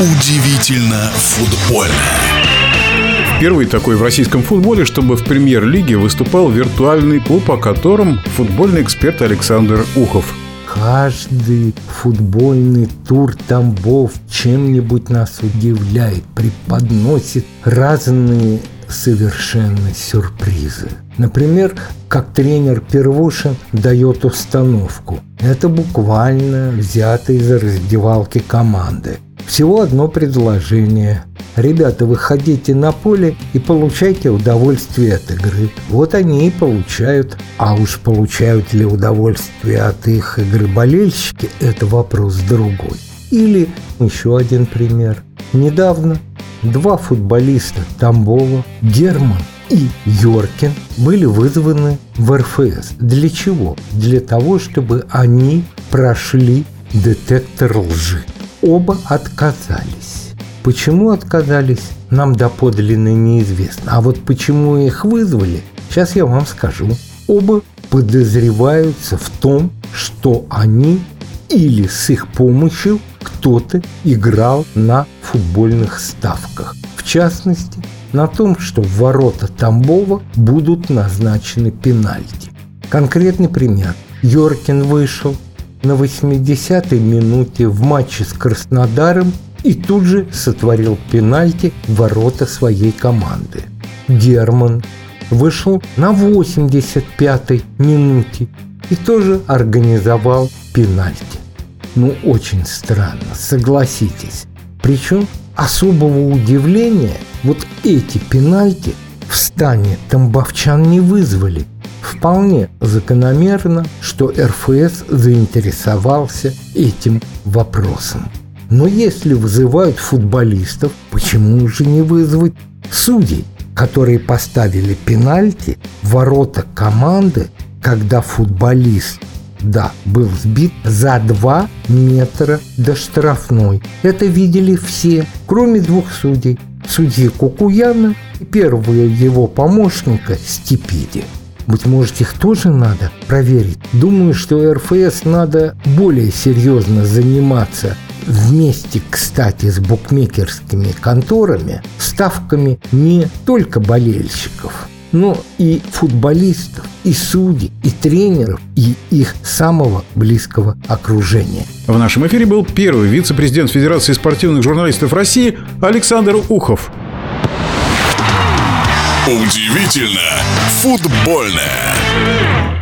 Удивительно футбольно. Первый такой в российском футболе, чтобы в премьер-лиге выступал виртуальный клуб, о котором футбольный эксперт Александр Ухов. Каждый футбольный тур Тамбов чем-нибудь нас удивляет, преподносит разные совершенно сюрпризы. Например, как тренер Первушин дает установку. Это буквально взято из раздевалки команды. Всего одно предложение. Ребята, выходите на поле и получайте удовольствие от игры. Вот они и получают. А уж получают ли удовольствие от их игры болельщики, это вопрос другой. Или еще один пример. Недавно два футболиста Тамбова, Герман и Йоркин были вызваны в РФС. Для чего? Для того, чтобы они прошли детектор лжи. Оба отказались. Почему отказались, нам доподлинно неизвестно. А вот почему их вызвали, сейчас я вам скажу. Оба подозреваются в том, что они или с их помощью кто-то играл на футбольных ставках. В частности, на том, что в ворота Тамбова будут назначены пенальти. Конкретный пример. Йоркин вышел на 80-й минуте в матче с Краснодаром и тут же сотворил пенальти в ворота своей команды. Герман вышел на 85-й минуте и тоже организовал пенальти. Ну, очень странно, согласитесь. Причем особого удивления вот эти пенальти в стане тамбовчан не вызвали. Вполне закономерно, что РФС заинтересовался этим вопросом. Но если вызывают футболистов, почему же не вызвать судей, которые поставили пенальти в ворота команды, когда футболист да, был сбит за 2 метра до штрафной. Это видели все, кроме двух судей. Судьи Кукуяна и первого его помощника Степиди. Быть может, их тоже надо проверить. Думаю, что РФС надо более серьезно заниматься вместе, кстати, с букмекерскими конторами, ставками не только болельщиков, но и футболистов, и судей, и тренеров, и их самого близкого окружения. В нашем эфире был первый вице-президент Федерации спортивных журналистов России Александр Ухов. Удивительно футбольное.